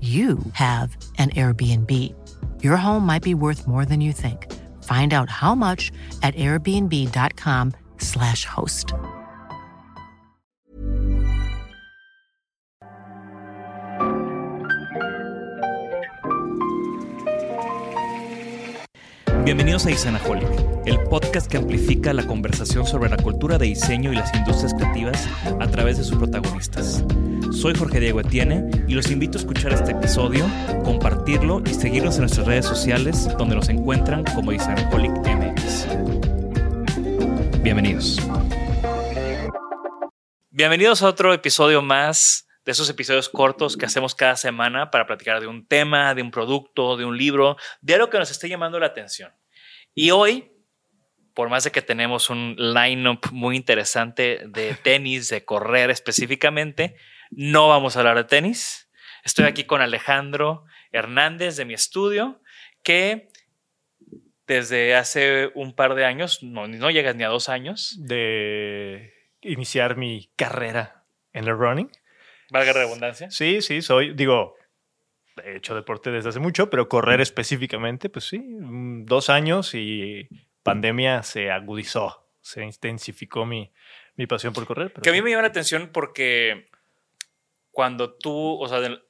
you have an Airbnb. Your home might be worth more than you think. Find out how much at airbnb.com/slash host. Bienvenidos a Isanaholic, el podcast que amplifica la conversación sobre la cultura de diseño y las industrias creativas a través de sus protagonistas. Soy Jorge Diego Etienne y los invito a escuchar este episodio, compartirlo y seguirnos en nuestras redes sociales donde nos encuentran como Isanaholic MX. Bienvenidos. Bienvenidos a otro episodio más de esos episodios cortos que hacemos cada semana para platicar de un tema, de un producto, de un libro, de algo que nos esté llamando la atención. Y hoy, por más de que tenemos un line-up muy interesante de tenis, de correr específicamente, no vamos a hablar de tenis. Estoy aquí con Alejandro Hernández de mi estudio, que desde hace un par de años, no, no llegas ni a dos años, de iniciar mi carrera en el running. valga la redundancia. Sí, sí, soy, digo, he hecho deporte desde hace mucho, pero correr específicamente, pues sí, dos años y pandemia se agudizó, se intensificó mi, mi pasión por correr. pero Que a mí me llama la atención porque cuando tú, o sea, del-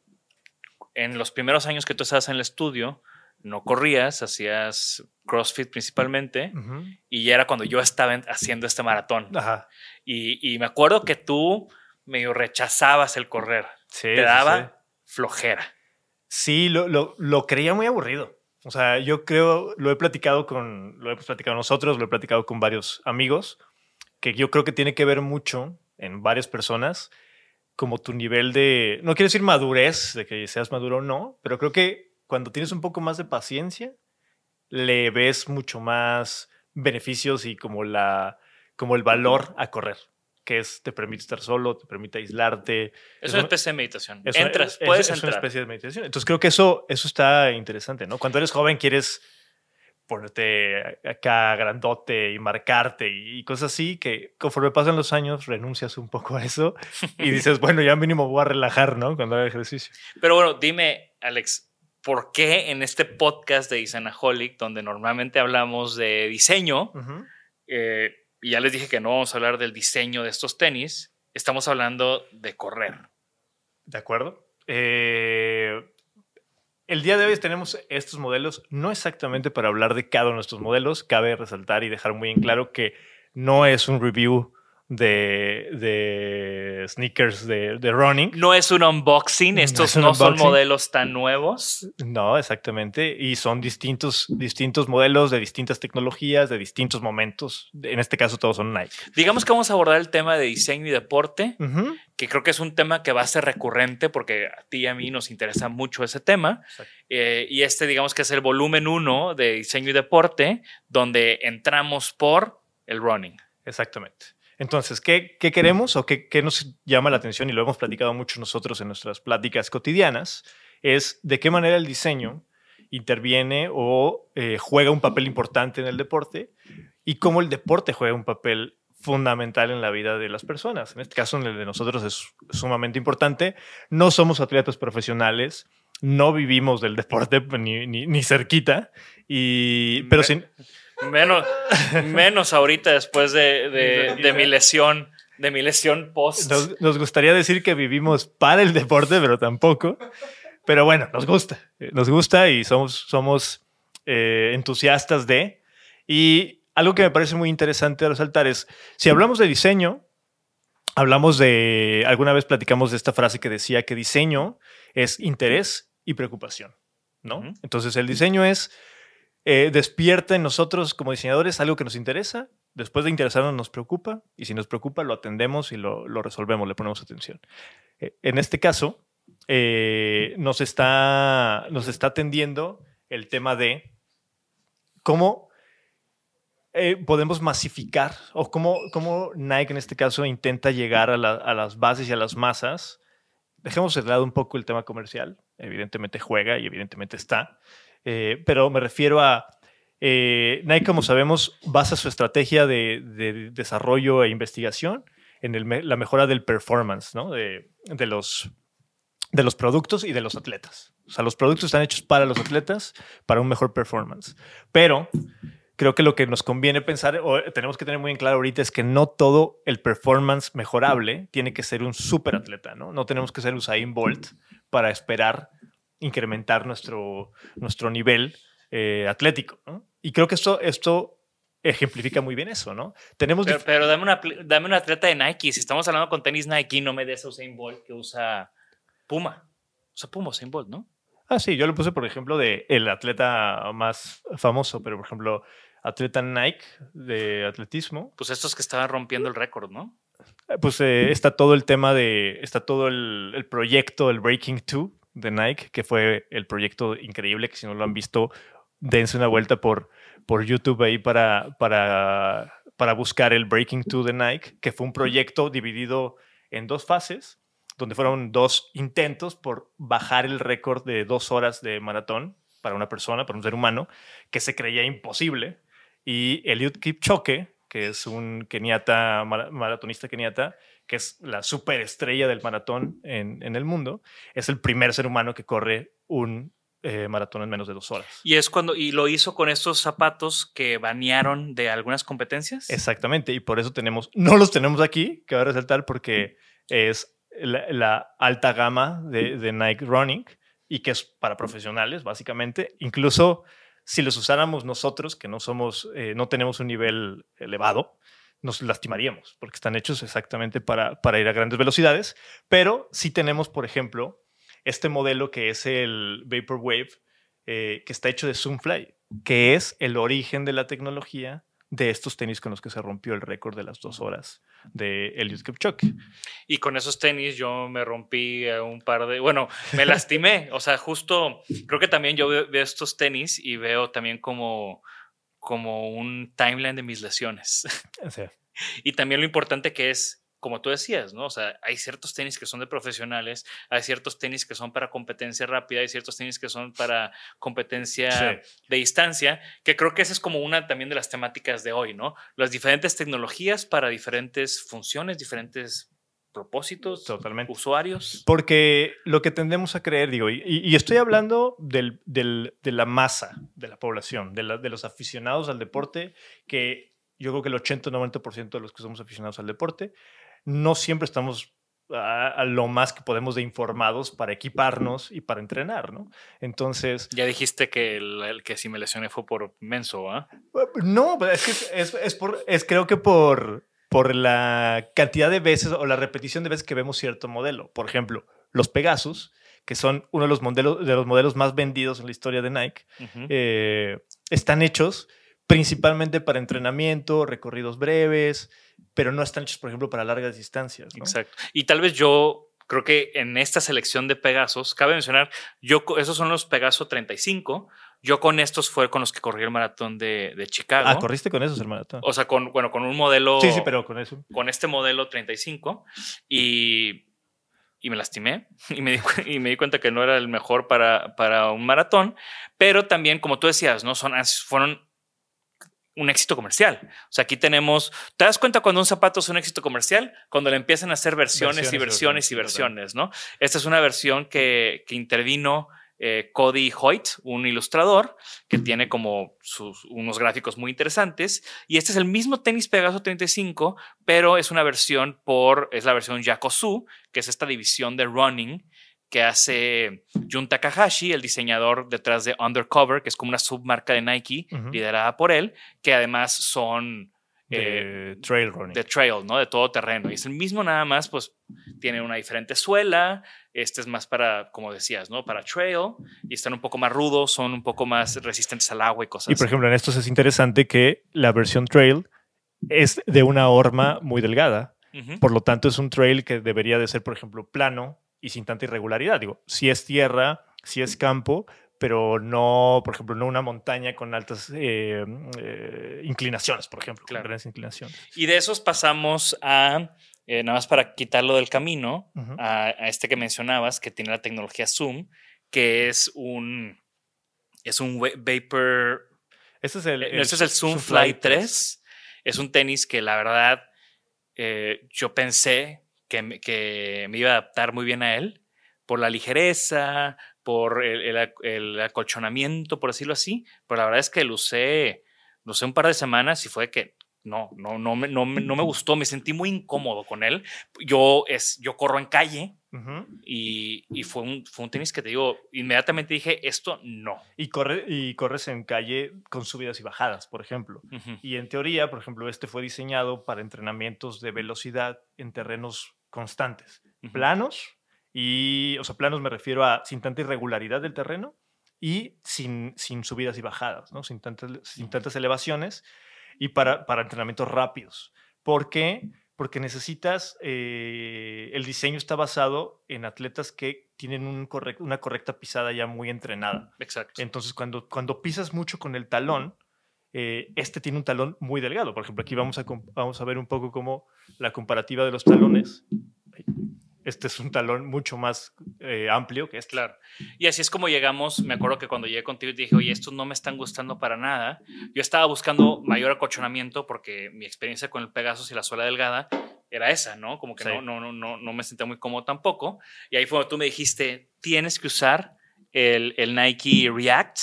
en los primeros años que tú estabas en el estudio, no corrías, hacías CrossFit principalmente, Ujú. y ya era cuando yo estaba en- haciendo este maratón. Ajá. Y, y me acuerdo que tú medio rechazabas el correr, Sí, te sí, daba sí. flojera. Sí, lo, lo, lo creía muy aburrido. O sea, yo creo, lo he platicado con, lo hemos platicado nosotros, lo he platicado con varios amigos, que yo creo que tiene que ver mucho en varias personas, como tu nivel de, no quiero decir madurez, de que seas maduro o no, pero creo que cuando tienes un poco más de paciencia, le ves mucho más beneficios y como la, como el valor a correr, que es, te permite estar solo, te permite aislarte, Es Es una especie de meditación. Entras, es- puedes es una entrar. especie de meditación. Entonces creo que eso, eso está interesante, ¿no? Cuando eres joven quieres ponerte acá grandote y marcarte y cosas así, que conforme pasan los años renuncias un poco a eso y dices, bueno, ya mínimo voy a relajar, ¿no? Cuando haga ejercicio. Pero bueno, dime, Alex, ¿por qué en este podcast de Isanaholic, donde normalmente hablamos de diseño, eh, y ya les dije que no vamos a hablar del diseño de estos tenis, estamos hablando de correr? ¿De acuerdo? Eh, el día de hoy tenemos estos modelos, no exactamente para hablar de cada uno de estos modelos, cabe resaltar y dejar muy en claro que no es un review de, de sneakers de, de running. No es un unboxing, estos no son modelos tan nuevos. No, exactamente. Y son distintos, distintos modelos de distintas tecnologías, de distintos momentos. En este caso, todos son Nike. Digamos que vamos a abordar el tema de diseño y deporte, que creo que es un tema que va a ser recurrente porque a ti y a mí nos interesa mucho ese tema. Eh, y este, digamos que es el volumen uno de diseño y deporte, donde entramos por el running. Exactamente. Entonces, ¿qué, qué queremos o qué, qué nos llama la atención? Y lo hemos platicado mucho nosotros en nuestras pláticas cotidianas. es de qué manera el diseño interviene o eh, juega un papel importante en el deporte y cómo el deporte juega un papel fundamental en la vida de las personas. En este caso, en el de nosotros es sumamente importante. No somos atletas profesionales, no vivimos del deporte ni, ni, cerquita, y, pero sin... Menos, menos ahorita después de, de, mi lesión, de mi lesión post. Nos, gustaría decir que vivimos para el deporte, pero tampoco. Pero bueno, nos gusta, nos gusta y somos, somos eh, entusiastas de. Y algo que me parece muy interesante resaltar es, si hablamos de diseño, hablamos de, alguna vez platicamos de esta frase que decía que diseño es interés y preocupación, ¿no? Entonces el diseño es, eh, despierta en nosotros como diseñadores algo que nos interesa, después de interesarnos nos preocupa y si nos preocupa lo atendemos y lo, resolvemos, le ponemos atención. Eh, en este caso, eh, nos, está, atendiendo el tema de cómo eh, podemos masificar o cómo, Nike en este caso intenta llegar a, las bases y a las masas. Dejemos de lado un poco el tema comercial. Evidentemente juega y evidentemente está. Eh, pero me refiero a eh, Nike, como sabemos, basa su estrategia de, desarrollo e investigación en la mejora del performance ¿no? de, de, los, de los productos y de los atletas. O sea, los productos están hechos para los atletas, para un mejor performance. Pero creo que lo que nos conviene pensar, o tenemos que tener muy en claro ahorita, es que no todo el performance mejorable tiene que ser un super atleta, ¿no? No tenemos que ser Usain Bolt para esperar incrementar nuestro, nuestro nivel eh, atlético, ¿no? Y creo que esto, esto ejemplifica muy bien eso, ¿no? Tenemos pero, pero dame, una, dame una atleta de Nike. Si estamos hablando con tenis Nike, no me des a Usain Bolt que usa Puma. Usa Puma, Usain Bolt, ¿no? Ah, sí, yo lo puse, por ejemplo, de el atleta más famoso, pero por ejemplo, atleta Nike de atletismo. Pues estos que estaban rompiendo el récord, ¿no? Eh, pues eh, está todo el tema de, está todo el, proyecto, el Breaking 2 de Nike, que fue el proyecto increíble, que si no lo han visto, dense una vuelta por, por YouTube ahí para, para, para buscar el Breaking 2 de Nike, que fue un proyecto dividido en dos fases, donde fueron dos intentos por bajar el récord de dos horas de maratón para una persona, para un ser humano, que se creía imposible. Y Eliud Kipchoge, que es un keniata, maratonista keniata, que es la superestrella del maratón en, el mundo, es el primer ser humano que corre un eh, maratón en menos de dos horas. Y es cuando, y lo hizo con estos zapatos que banearon de algunas competencias. Exactamente, y por eso tenemos, no los tenemos aquí, que voy a resaltar porque es la, alta gama de, de Nike Running y que es para profesionales, básicamente. Incluso si los usáramos nosotros, que no somos, eh, no tenemos un nivel elevado, nos lastimaríamos, porque están hechos exactamente para, para ir a grandes velocidades. Pero sí tenemos, por ejemplo, este modelo que es el Vaporwave, eh, que está hecho de Zoomfly, que es el origen de la tecnología de estos tenis con los que se rompió el récord de las dos horas de Eliud Kipchoge. Y con esos tenis yo me rompí un par de, bueno, me lastimé, o sea, justo, creo que también yo veo, estos tenis y veo también como, como un timeline de mis lesiones. Y también lo importante que es como tú decías, ¿no? O sea, hay ciertos tenis que son de profesionales, hay ciertos tenis que son para competencia rápida, hay ciertos tenis que son para competencia de distancia, que creo que esa es como una también de las temáticas de hoy, ¿no? Las diferentes tecnologías para diferentes funciones, diferentes propósitos, Totalmente. usuarios. Porque lo que tendemos a creer, digo, y, estoy hablando del, de la masa de la población, de, de los aficionados al deporte, que yo creo que el 80-90% de los que somos aficionados al deporte no siempre estamos a, lo más que podemos de informados para equiparnos y para entrenar, ¿no? Entonces... Ya dijiste que el, que si me lesioné fue por menso, ¿ah? No, es que es, es, por, es creo que por, por la cantidad de veces o la repetición de veces que vemos cierto modelo. Por ejemplo, los Pegasus, que son uno de los modelos, de los modelos más vendidos en la historia de Nike, eh, están hechos principalmente para entrenamiento, recorridos breves, pero no están hechos, por ejemplo, para largas distancias. Exacto. Y tal vez yo creo que en esta selección de Pegasos, cabe mencionar, yo, esos son los Pegaso 35. Yo con estos fue con los que corrí el maratón de, de Chicago. Ah, corriste con esos el maratón. O sea, con, bueno, con un modelo. Sí, sí, pero con eso. Con este modelo 35. Y y me lastimé y me, di, y me di cuenta que no era el mejor para, para un maratón, pero también, como tú decías, ¿no? Son, fueron un éxito comercial. O sea, aquí tenemos, ¿te das cuenta cuando un zapato es un éxito comercial? Cuando le empiezan a hacer versiones, y versiones y versiones, ¿no? Esta es una versión que, que intervino eh, Cody Hoyt, un ilustrador que tiene como sus, unos gráficos muy interesantes. Y este es el mismo tenis Pegaso 35, pero es una versión por, es la versión Yakosu, que es esta división de running que hace Jun Takahashi, el diseñador detrás de Undercover, que es como una submarca de Nike liderada por él, que además son de eh, trail running. De trail, ¿no? De todo terreno. Y es el mismo nada más, pues tiene una diferente suela. Este es más para, como decías, ¿no? Para trail. Y están un poco más rudos, son un poco más resistentes al agua y cosas Y por ejemplo, en estos es interesante que la versión trail es de una horma muy delgada. Por lo tanto, es un trail que debería de ser, por ejemplo, plano y sin tanta irregularidad. Digo, si es tierra, si es campo, pero no, por ejemplo, no una montaña con altas eh, eh, inclinaciones, por ejemplo, grandes inclinaciones. Y de esos pasamos a, eh, nada más para quitarlo del camino, a, este que mencionabas, que tiene la tecnología Zoom, que es un, es un Vapor... Este es el, este es el Zoom, Fly 3. Es un tenis que la verdad yo pensé que que me iba a adaptar muy bien a él por la ligereza, por el, acolchonamiento, por decirlo así, pero la verdad es que lo usé, lo usé un par de semanas y fue que no, no, no, me, no, no me gustó, me sentí muy incómodo con él. Yo, es, yo corro en calle y, y, fue, un, fue un tenis que te digo, inmediatamente dije, esto no. Y, corre, y corres en calle con subidas y bajadas, por ejemplo. Y en teoría, por ejemplo, este fue diseñado para entrenamientos de velocidad en terrenos constantes, planos y, o sea, planos me refiero a sin tanta irregularidad del terreno y sin, sin subidas y bajadas, ¿no? sin, tantas, sin tantas elevaciones y para, para entrenamientos rápidos. ¿Por qué? Porque necesitas, eh, el diseño está basado en atletas que tienen un una correcta pisada ya muy entrenada. Exacto. Entonces, cuando, cuando pisas mucho con el talón, eh, este tiene un talón muy delgado. Por ejemplo, aquí vamos a, vamos a ver un poco cómo la comparativa de los talones este es un talón mucho más eh, amplio que este. Claro. Y así es como llegamos. Me acuerdo que cuando llegué contigo dije, oye, estos no me están gustando para nada. Yo estaba buscando mayor acolchonamiento porque mi experiencia con el Pegasus y la suela delgada era esa, ¿no? Como que no, no, no, no me sentía muy cómodo tampoco. Y ahí fue cuando tú me dijiste, tienes que usar el, el Nike React,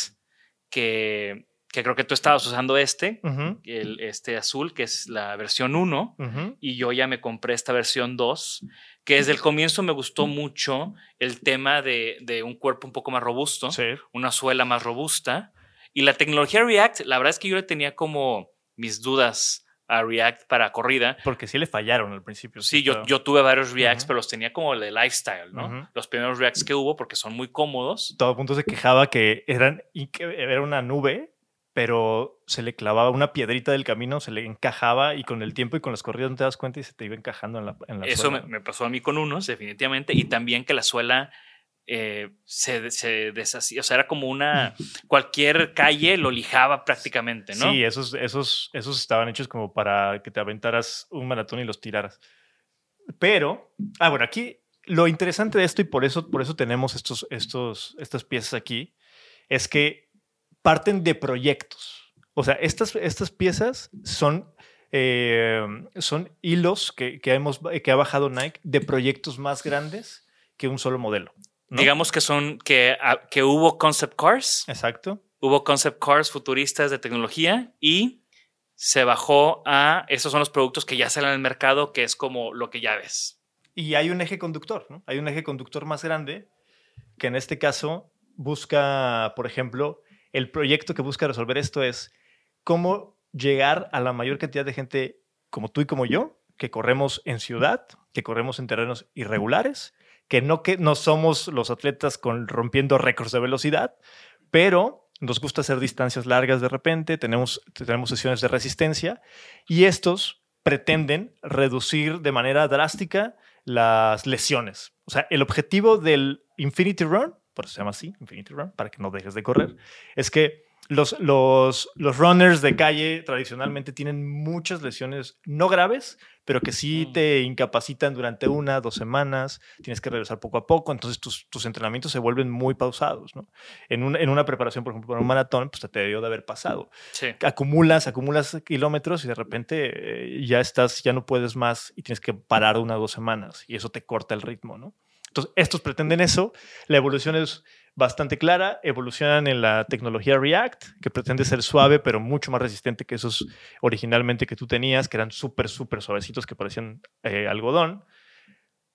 que, que creo que tú estabas usando este, el, este azul, que es la versión 1, y yo ya me compré esta versión 2 que desde el comienzo me gustó mucho el tema de, de un cuerpo un poco más robusto, una suela más robusta. Y la tecnología React, la verdad es que yo le tenía como mis dudas a React para corrida. Porque sí le fallaron al principio. Sí, yo, yo tuve varios Reacts, pero los tenía como de lifestyle, ¿no? Los primeros Reacts que hubo porque son muy cómodos. Todo el mundo se quejaba que eran era una nube pero se le clavaba una piedrita del camino, se le encajaba y con el tiempo y con las corridas no te das cuenta y se te iba encajando en la, en Eso Me, pasó a mí con unos, definitivamente, y también que la suela eh, se, se, deshacía, o sea, era como una, cualquier calle lo lijaba prácticamente, ¿no? Sí, esos, esos, esos estaban hechos como para que te aventaras un maratón y los tiraras. Pero, ah, bueno, aquí lo interesante de esto y por eso, por eso tenemos estos, estos, estas piezas aquí, es que parten de proyectos. O sea, estas, estas piezas son, eh, son hilos que, que, hemos, que ha bajado Nike de proyectos más grandes que un solo modelo. Digamos que son que, ah, que hubo concept cars. Exacto. Hubo concept cars futuristas de tecnología y se bajó a esos son los productos que ya salen al mercado, que es como lo que ya ves. Y hay un eje conductor, ¿no? Hay un eje conductor más grande que en este caso busca, por ejemplo, el proyecto que busca resolver esto es cómo llegar a la mayor cantidad de gente como tú y como yo, que corremos en ciudad, que corremos en terrenos irregulares, que no, que no somos los atletas con, rompiendo récords de velocidad, pero nos gusta hacer distancias largas de repente, tenemos, tenemos sesiones de resistencia y estos pretenden reducir de manera drástica las lesiones. O sea, el objetivo del Infinity Run por eso se llama así, Infinity Run, para que no dejes de correr, es que los, los, los runners de calle tradicionalmente tienen muchas lesiones no graves, pero que sí Mm. te incapacitan durante una, dos semanas, tienes que regresar poco a poco, entonces tus, tus entrenamientos se vuelven muy pausados, ¿no? En, un- en una preparación, por ejemplo, para un maratón, pues te debió de haber pasado. Sí. Acumulas, acumulas kilómetros y de repente eh, ya estás, ya no puedes más y tienes que parar una o dos semanas y eso te corta el ritmo, ¿no? Entonces, estos pretenden eso. La evolución es bastante clara. Evolucionan en la tecnología React, que pretende ser suave, pero mucho más resistente que esos originalmente que tú tenías, que eran súper, súper suavecitos, que parecían eh, algodón.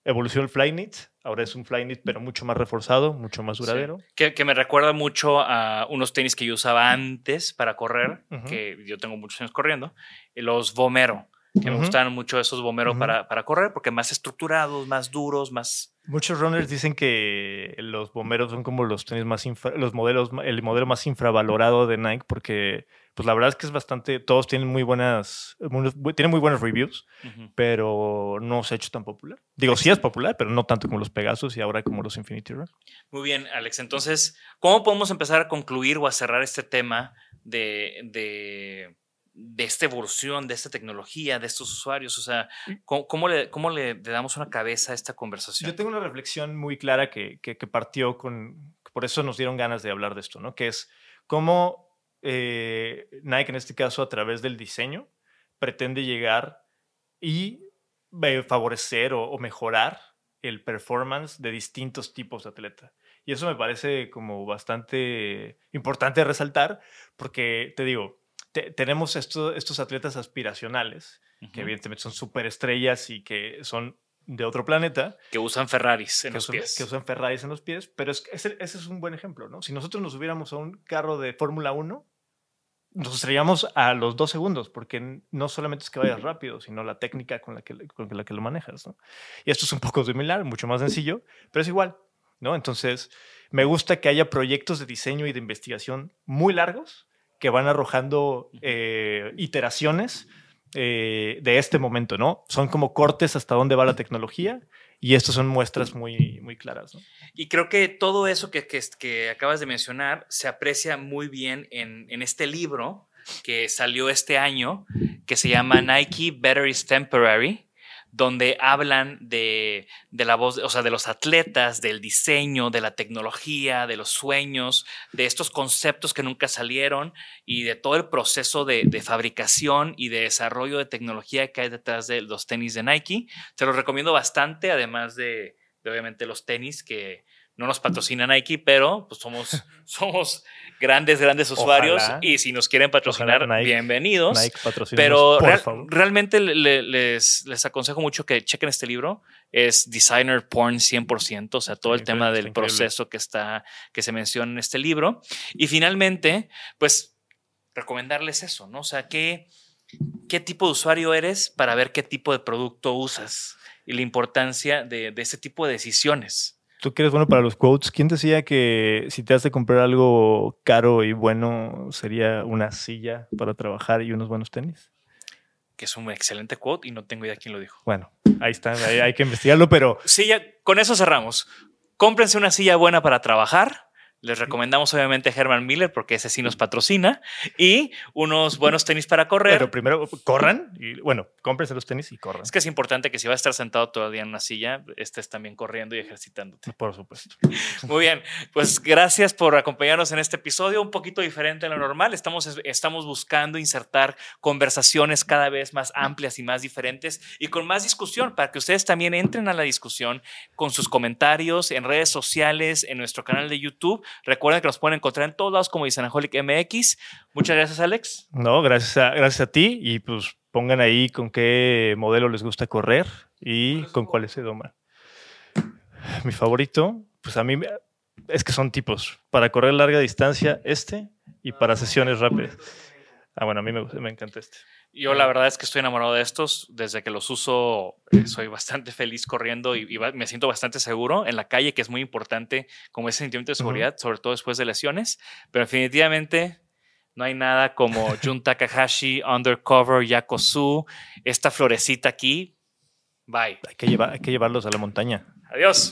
Evolucionó el Flyknit. Ahora es un Flyknit, pero mucho más reforzado, mucho más Sí. duradero. Que, que me recuerda mucho a unos tenis que yo usaba antes para correr, que yo tengo muchos años corriendo, los Vomero, que me gustaban mucho esos Ujú. para, para correr, porque más estructurados, más duros, más... Muchos runners dicen que los bomberos son como los tenis más infra- los modelos el modelo más infravalorado de Nike porque pues la verdad es que es bastante todos tienen muy buenas muy- tienen muy buenos reviews pero no se ha hecho tan popular digo sí es popular pero no tanto como los Pegasus y ahora como los Infinity Run Muy bien, Alex. Entonces, ¿cómo podemos empezar a concluir o a cerrar este tema de, de, de esta evolución, de esta tecnología, de estos usuarios? O sea, ¿cómo, cómo le, cómo le, le damos una cabeza a esta conversación? yo tengo una reflexión muy clara que, que, que partió con por eso nos dieron ganas de hablar de esto no que es cómo eh, Nike en este caso a través del diseño pretende llegar y eh, favorecer o, o mejorar el performance de distintos tipos de atleta. Y eso me parece como bastante importante resaltar porque, te digo, te- tenemos esto- estos atletas aspiracionales que Ujú. evidentemente son superestrellas y que son de otro planeta, que usan Ferraris en que, los usan, pies. que usan Ferraris en los pies, pero es, que ese, ese es un buen ejemplo, ¿no? Si nosotros nos subiéramos a un carro de Fórmula 1, nos estrellamos a los dos segundos, porque no solamente es que vayas rápido, sino la técnica con la que, con la, que lo manejas, ¿no? Y esto es un poco similar, mucho más sencillo, pero es igual, ¿no? Entonces, me gusta que haya proyectos de diseño y de investigación muy largos que van arrojando eh, iteraciones eh, de este momento, ¿no? Son como cortes hasta dónde va la tecnología y estas son muestras muy, muy claras, ¿no? Y creo que todo eso que, que, que acabas de mencionar se aprecia muy bien en, en este libro que salió este año, que se llama Nike Better is Temporary, donde hablan de, de la voz, o sea, de los atletas, del diseño, de la tecnología, de los sueños, de estos conceptos que nunca salieron y de todo el proceso de, de fabricación y de desarrollo de tecnología que hay detrás de los tenis de Nike. Se los recomiendo bastante, además de, de obviamente los tenis que no nos patrocina Nike, pero pues somos, somos grandes, grandes usuarios Ojalá. y si nos quieren patrocinar, Nike- bienvenidos. Nike Pero real- realmente le- le- les, les aconsejo mucho que chequen este libro. Es Designer Porn 100%, o sea, todo el tema del proceso que, está, que se menciona en este libro. Y finalmente, pues, recomendarles eso, ¿no? O sea, ¿qué, qué tipo de usuario eres para ver qué tipo de producto usas y la importancia de, de ese tipo de decisiones. Tú que eres bueno para los quotes, ¿quién decía que si te has de comprar algo caro y bueno sería una silla para trabajar y unos buenos tenis? Que es un excelente quote y no tengo idea quién lo dijo. Bueno, ahí está, ahí hay que investigarlo, pero Silla, con eso cerramos. Cómprense una silla buena para trabajar. Les recomendamos obviamente a Herman Miller porque ese sí nos patrocina. Y unos buenos tenis para correr. Pero primero corran y bueno, cómprense los tenis y corran. es que es importante que si vas a estar sentado día en una silla, estés también corriendo y ejercitándote. Por supuesto. Muy bien, pues gracias por acompañarnos en este episodio, un poquito diferente a lo normal. Estamos, estamos buscando insertar conversaciones cada vez más amplias y más diferentes y con más discusión para que ustedes también entren a la discusión con sus comentarios en redes sociales, en nuestro canal de YouTube. Recuerden que nos pueden encontrar en todos lados como Disanaholic MX. Muchas gracias, Alex. No, gracias a, gracias a ti y pues pongan ahí con qué modelo les gusta correr y con cuáles se doman. Mi favorito, pues a mí es que son tipos. Para correr larga distancia, este y para sesiones rápidas. Ah, bueno, a mí me, gusta- me encanta este. Yo la verdad es que estoy enamorado de estos. Desde que los uso, eh, soy bastante feliz corriendo y, y ba- me siento bastante seguro en la calle, que es muy importante como ese sentimiento de seguridad, sobre todo después de lesiones. Pero definitivamente no hay nada como Jun Takahashi, Undercover, Yakosu, esta florecita aquí. Bye. Hay que, llevar, hay que llevarlos a la montaña. Adiós.